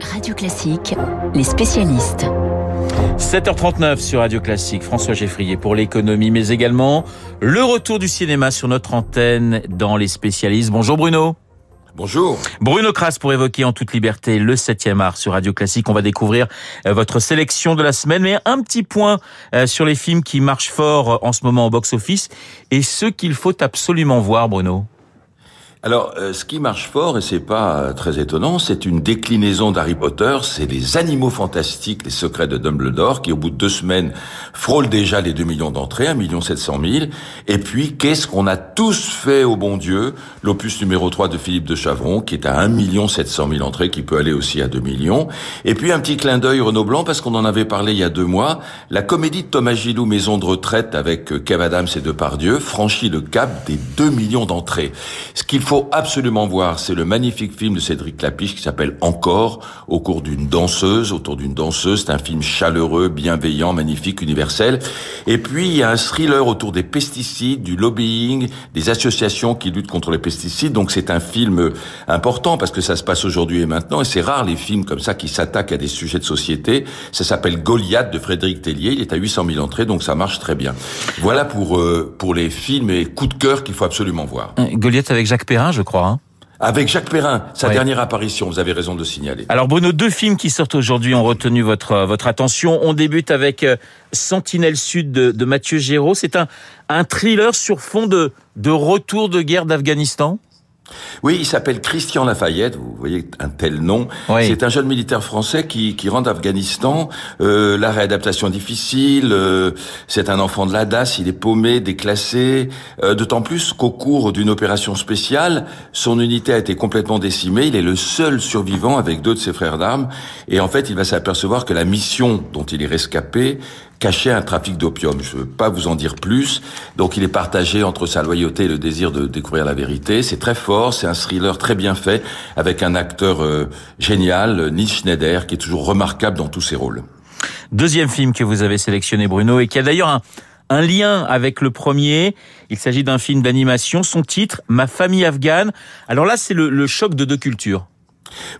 Radio Classique, les spécialistes. 7h39 sur Radio Classique, François Geffrier pour l'économie, mais également le retour du cinéma sur notre antenne dans les spécialistes. Bonjour Bruno. Bonjour. Bruno Kras pour évoquer en toute liberté le 7e art sur Radio Classique. On va découvrir euh, votre sélection de la semaine, mais un petit point euh, sur les films qui marchent fort en ce moment au box-office et ceux qu'il faut absolument voir, Bruno. Alors, euh, ce qui marche fort, et c'est pas euh, très étonnant, c'est une déclinaison d'Harry Potter, c'est les animaux fantastiques, les secrets de Dumbledore, qui au bout de deux semaines frôlent déjà les 2 millions d'entrées, 1 million 700 000. Et puis, qu'est-ce qu'on a tous fait au bon Dieu L'opus numéro 3 de Philippe de Chavron, qui est à 1 million 700 000 entrées, qui peut aller aussi à 2 millions. Et puis, un petit clin d'œil Renaud Blanc, parce qu'on en avait parlé il y a deux mois, la comédie de Thomas Gilou, Maison de retraite, avec euh, Kev Adams et Depardieu, franchit le cap des 2 millions d'entrées. Ce qu'il faut absolument voir, c'est le magnifique film de Cédric Lapiche qui s'appelle Encore, au cours d'une danseuse, autour d'une danseuse. C'est un film chaleureux, bienveillant, magnifique, universel. Et puis, il y a un thriller autour des pesticides, du lobbying, des associations qui luttent contre les pesticides. Donc, c'est un film important parce que ça se passe aujourd'hui et maintenant. Et c'est rare les films comme ça qui s'attaquent à des sujets de société. Ça s'appelle Goliath de Frédéric Tellier. Il est à 800 000 entrées, donc ça marche très bien. Voilà pour, euh, pour les films et coups de cœur qu'il faut absolument voir. Goliath avec Jacques Perrin, je crois. Hein avec Jacques Perrin, sa dernière apparition, vous avez raison de signaler. Alors Bruno, deux films qui sortent aujourd'hui ont retenu votre votre attention. On débute avec euh, Sentinelle Sud de, de Mathieu Géraud. C'est un un thriller sur fond de de retour de guerre d'Afghanistan. Oui, il s'appelle Christian Lafayette, vous voyez un tel nom. C'est un jeune militaire français qui, qui rentre d'Afghanistan. Euh, la réadaptation difficile, euh, c'est un enfant de la DAS, il est paumé, déclassé. Euh, D'autant plus qu'au cours d'une opération spéciale, son unité a été complètement décimée. Il est le seul survivant avec deux de ses frères d'armes. Et en fait, il va s'apercevoir que la mission dont il est rescapé cachait un trafic d'opium. Je ne veux pas vous en dire plus. Donc il est partagé entre sa loyauté et le désir de découvrir la vérité. C'est très fort, c'est un thriller très bien fait, avec un acteur euh, génial, Nils Schneider, qui est toujours remarquable dans tous ses rôles. Deuxième film que vous avez sélectionné, Bruno, et qui a d'ailleurs un, un lien avec le premier. Il s'agit d'un film d'animation. Son titre, Ma famille afghane. Alors là, c'est le, le choc de deux cultures.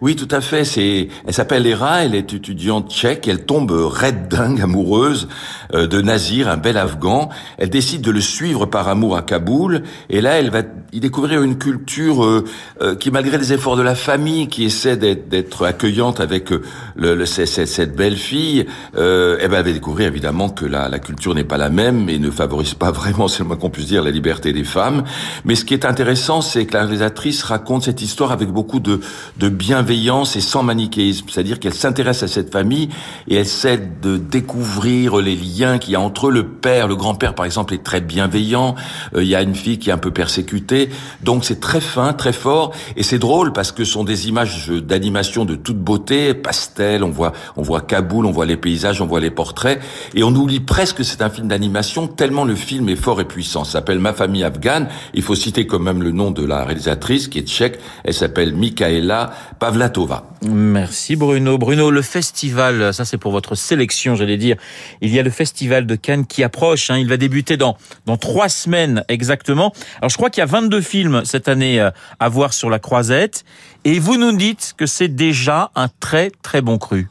Oui, tout à fait. C'est, elle s'appelle Hera, elle est étudiante tchèque, elle tombe raide dingue, amoureuse euh, de Nazir, un bel Afghan. Elle décide de le suivre par amour à Kaboul, et là, elle va y découvrir une culture euh, euh, qui, malgré les efforts de la famille, qui essaie d'être accueillante avec le, cette, belle fille, elle va découvrir évidemment que la, la culture n'est pas la même et ne favorise pas vraiment, c'est le moins qu'on puisse dire, la liberté des femmes. Mais ce qui est intéressant, c'est que la réalisatrice raconte cette histoire avec beaucoup de, de bienveillance et sans manichéisme, c'est-à-dire qu'elle s'intéresse à cette famille et elle essaie de découvrir les liens qu'il y a entre eux. Le père, le grand-père par exemple, est très bienveillant. Euh, il y a une fille qui est un peu persécutée, donc c'est très fin, très fort et c'est drôle parce que ce sont des images d'animation de toute beauté, pastel. On voit, on voit Kaboul, on voit les paysages, on voit les portraits et on oublie presque que c'est un film d'animation tellement le film est fort et puissant. Ça s'appelle Ma famille afghane. Il faut citer quand même le nom de la réalisatrice qui est tchèque. Elle s'appelle Michaela Pavlatova. Merci Bruno. Bruno, le festival, ça c'est pour votre sélection, j'allais dire. Il y a le festival de Cannes qui approche. Hein. Il va débuter dans dans trois semaines exactement. Alors je crois qu'il y a 22 films cette année euh, à voir sur la Croisette, et vous nous dites que c'est déjà un très très bon cru.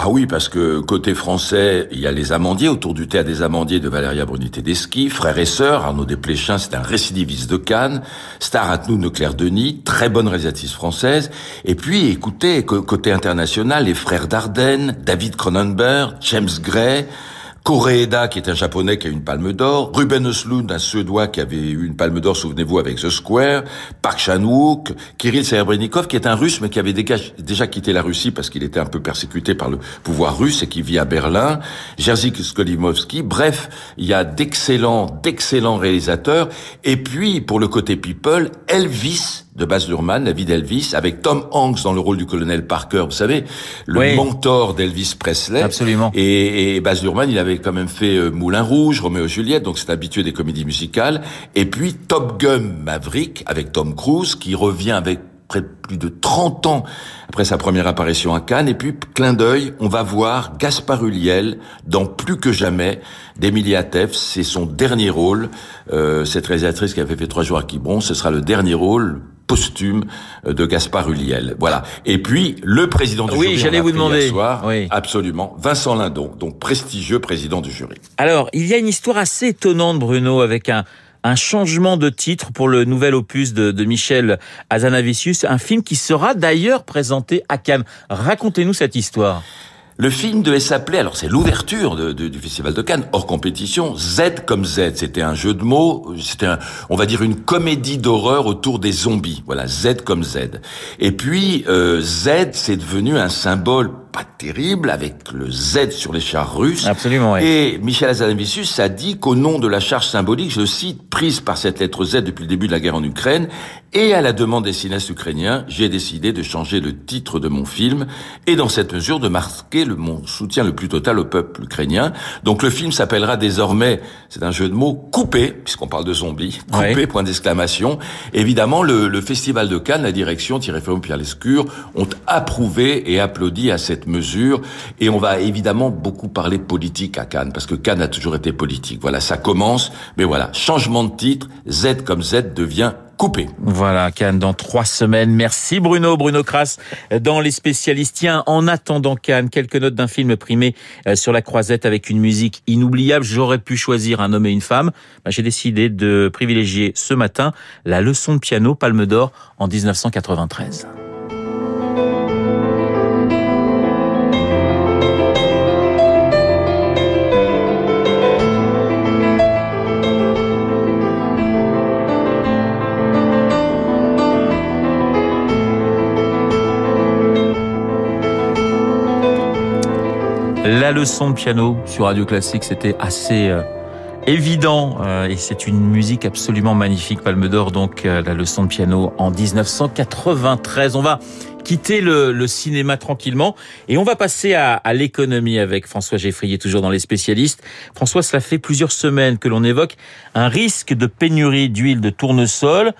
Ah oui, parce que côté français, il y a les Amandiers, autour du théâtre des Amandiers de Valéria Bruni Tedeschi, frère et sœur, Arnaud Desplechin, c'est un récidiviste de Cannes, Star Atnou de Claire Denis, très bonne réalisatrice française, et puis écoutez, côté international, les frères Dardenne, David Cronenberg, James Gray, Koreeda, qui est un japonais qui a une palme d'or, Ruben Östlund, un suédois qui avait eu une palme d'or, souvenez-vous, avec The Square, Park Chan-wook, Kirill Serebrennikov, qui est un russe, mais qui avait déjà quitté la Russie parce qu'il était un peu persécuté par le pouvoir russe et qui vit à Berlin, Jerzy Skolimowski, bref, il y a d'excellents, d'excellents réalisateurs, et puis, pour le côté people, Elvis, de Baz Luhrmann, la vie d'Elvis, avec Tom Hanks dans le rôle du colonel Parker, vous savez, le mentor d'Elvis Presley. Absolument. Et, et Baz Luhrmann, il avait quand même fait euh, Moulin Rouge, Roméo et Juliette, donc c'est habitué des comédies musicales. Et puis Top Gun Maverick avec Tom Cruise, qui revient avec près de plus de 30 ans après sa première apparition à Cannes. Et puis, clin d'œil, on va voir Gaspard Ulliel dans Plus que jamais d'Emilia Teff. C'est son dernier rôle. Euh, cette réalisatrice qui avait fait trois jours à Quiberon, ce sera le dernier rôle posthume de Gaspard Ulliel. Voilà. Et puis le président du oui, jury. j'allais vous demander. Hier soir, oui. Absolument. Vincent Lindon, donc prestigieux président du jury. Alors, il y a une histoire assez étonnante, Bruno, avec un un changement de titre pour le nouvel opus de, de Michel Azanavicius, un film qui sera d'ailleurs présenté à Cannes. Racontez-nous cette histoire. Le film devait s'appeler, alors c'est l'ouverture du Festival de Cannes, hors compétition, Z comme Z. C'était un jeu de mots, c'était on va dire une comédie d'horreur autour des zombies. Voilà, Z comme Z. Et puis, euh, Z, c'est devenu un symbole pas terrible avec le Z sur les chars russes. Absolument, oui. Et Michel Azanavicius a dit qu'au nom de la charge symbolique, je le cite, prise par cette lettre Z depuis le début de la guerre en Ukraine, et à la demande des cinéastes ukrainiens, j'ai décidé de changer le titre de mon film, et dans cette mesure de marquer le, mon soutien le plus total au peuple ukrainien. Donc le film s'appellera désormais, c'est un jeu de mots, Coupé, puisqu'on parle de zombies, Coupé, Oui. point d'exclamation. Évidemment, le, le Festival de Cannes, la direction, Thierry Frémont, Pierre Lescure, ont approuvé et applaudi à cette Et on va évidemment beaucoup parler politique à Cannes, parce que Cannes a toujours été politique. Voilà, ça commence, mais voilà, changement de titre, Z comme Z devient coupé. Voilà, Cannes dans trois semaines. Merci Bruno, Bruno Kras, dans les spécialistes. Tiens, en attendant Cannes, quelques notes d'un film primé euh, sur la croisette avec une musique inoubliable. J'aurais pu choisir un homme et une femme. J'ai décidé de privilégier ce matin la leçon de piano Palme d'Or en 1993. La leçon de piano sur Radio Classique, c'était assez euh, évident euh, et c'est une musique absolument magnifique. Palme d'Or, donc euh, la leçon de piano en 1993. On va quitter le, le cinéma tranquillement et on va passer à, à l'économie avec François Geffrier, toujours dans les spécialistes. François, cela fait plusieurs semaines que l'on évoque un risque de pénurie d'huile de tournesol.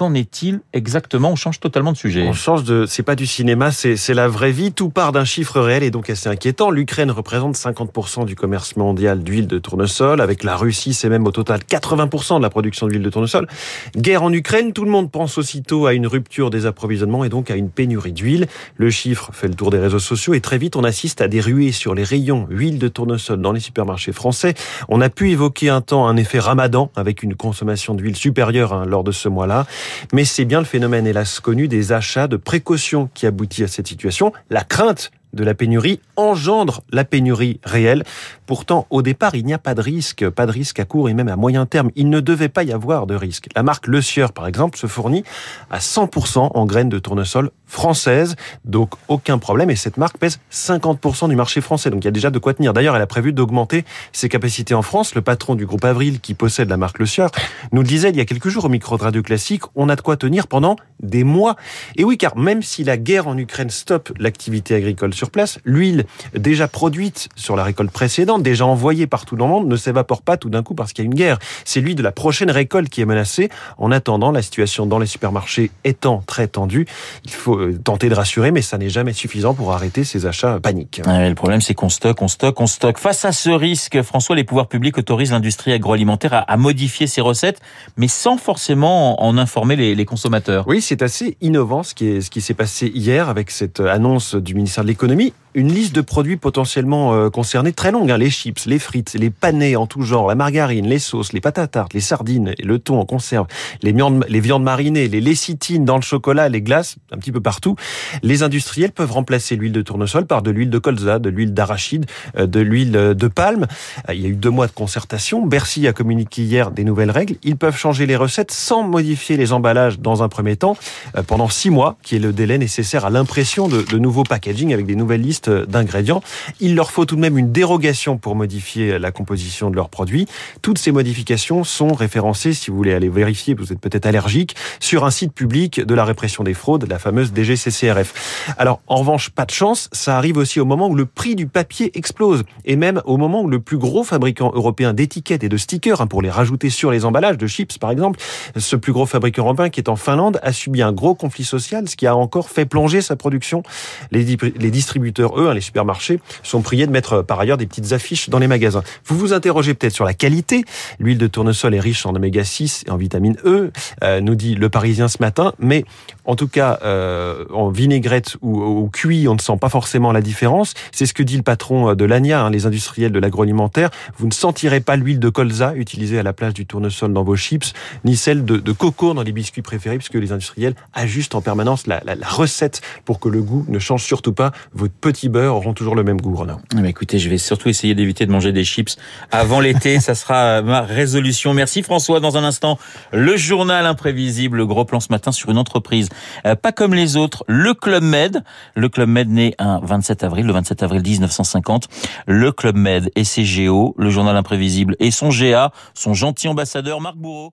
Qu'en est-il exactement? On change totalement de sujet. On change de, c'est pas du cinéma, c'est la vraie vie. Tout part d'un chiffre réel et donc assez inquiétant. L'Ukraine représente 50% du commerce mondial d'huile de tournesol. Avec la Russie, c'est même au total 80% de la production d'huile de tournesol. Guerre en Ukraine, tout le monde pense aussitôt à une rupture des approvisionnements et donc à une pénurie d'huile. Le chiffre fait le tour des réseaux sociaux et très vite on assiste à des ruées sur les rayons huile de tournesol dans les supermarchés français. On a pu évoquer un temps un effet ramadan avec une consommation d'huile supérieure hein, lors de ce mois-là. Mais c'est bien le phénomène, hélas connu, des achats de précaution qui aboutit à cette situation. La crainte de la pénurie engendre la pénurie réelle. Pourtant, au départ, il n'y a pas de risque, pas de risque à court et même à moyen terme. Il ne devait pas y avoir de risque. La marque Le Sieur, par exemple, se fournit à 100% en graines de tournesol françaises, donc aucun problème. Et cette marque pèse 50% du marché français, donc il y a déjà de quoi tenir. D'ailleurs, elle a prévu d'augmenter ses capacités en France. Le patron du groupe Avril, qui possède la marque Le Sieur, nous le disait il y a quelques jours au micro de Radio Classique, on a de quoi tenir pendant des mois. Et oui, car même si la guerre en Ukraine stoppe l'activité agricole sur place, l'huile déjà produite sur la récolte précédente, déjà envoyée partout dans le monde, ne s'évapore pas tout d'un coup parce qu'il y a une guerre. C'est l'huile de la prochaine récolte qui est menacée. En attendant, la situation dans les supermarchés étant très tendue, il faut euh, tenter de rassurer, mais ça n'est jamais suffisant pour arrêter ces achats paniques. Ouais, le problème, c'est qu'on stocke, on stocke, on stocke. Face à ce risque, François, les pouvoirs publics autorisent l'industrie agroalimentaire à, à modifier ses recettes, mais sans forcément en informer les, les consommateurs. Oui, c'est assez innovant ce qui est- ce qui s'est passé hier avec cette annonce du ministère de l'économie. Une liste de produits potentiellement euh, concernés très longue. hein. les chips, les frites, les panais en tout genre, la margarine, les sauces, les pâtes à tarte, les sardines, le thon en conserve, les viandes, marinées, les lécithines dans le chocolat, les glaces, un petit peu partout. Les industriels peuvent remplacer l'huile de tournesol par de l'huile de colza, de l'huile d'arachide, euh, de l'huile de palme. Euh, Il y a eu deux mois de concertation. Bercy a communiqué hier des nouvelles règles. Ils peuvent changer les recettes sans modifier les emballages dans un premier temps euh, pendant six mois, qui est le délai nécessaire à l'impression de, de nouveaux packaging avec des nouvelles listes d'ingrédients. Il leur faut tout de même une dérogation pour modifier la composition de leurs produits. Toutes ces modifications sont référencées, si vous voulez aller vérifier, vous êtes peut-être allergique, sur un site public de la répression des fraudes, la fameuse DGCCRF. Alors, en revanche, pas de chance, ça arrive aussi au moment où le prix du papier explose, et même au moment où le plus gros fabricant européen d'étiquettes et de stickers, hein, pour les rajouter sur les emballages de chips par exemple, ce plus gros fabricant européen qui est en Finlande a subi un gros conflit social, ce qui a encore fait plonger sa production. Les, di- les distributeurs eux, hein, les supermarchés, sont priés de mettre par ailleurs des petites affiches dans les magasins. Vous vous interrogez peut-être sur la qualité. L'huile de tournesol est riche en oméga 6 et en vitamine E, euh, nous dit le Parisien ce matin, mais en tout cas, euh, en vinaigrette ou, ou cuit, on ne sent pas forcément la différence. C'est ce que dit le patron de l'ANIA, hein, les industriels de l'agroalimentaire. Vous ne sentirez pas l'huile de colza utilisée à la place du tournesol dans vos chips, ni celle de, coco dans les biscuits préférés, puisque les industriels ajustent en permanence la, la, recette pour que le goût ne change surtout pas. Vos petits beurres auront toujours le même goût, Renaud. Mais écoutez, je vais surtout essayer d'éviter de manger des chips avant l'été. ça sera ma résolution. Merci François. Dans un instant, le journal imprévisible, le gros plan ce matin sur une entreprise euh, pas comme les autres, le Club Med. Le Club Med né un 27 avril, le 27 avril 1950. Le Club Med et ses géo, le journal imprévisible et son GA, son gentil ambassadeur Marc Bourreau.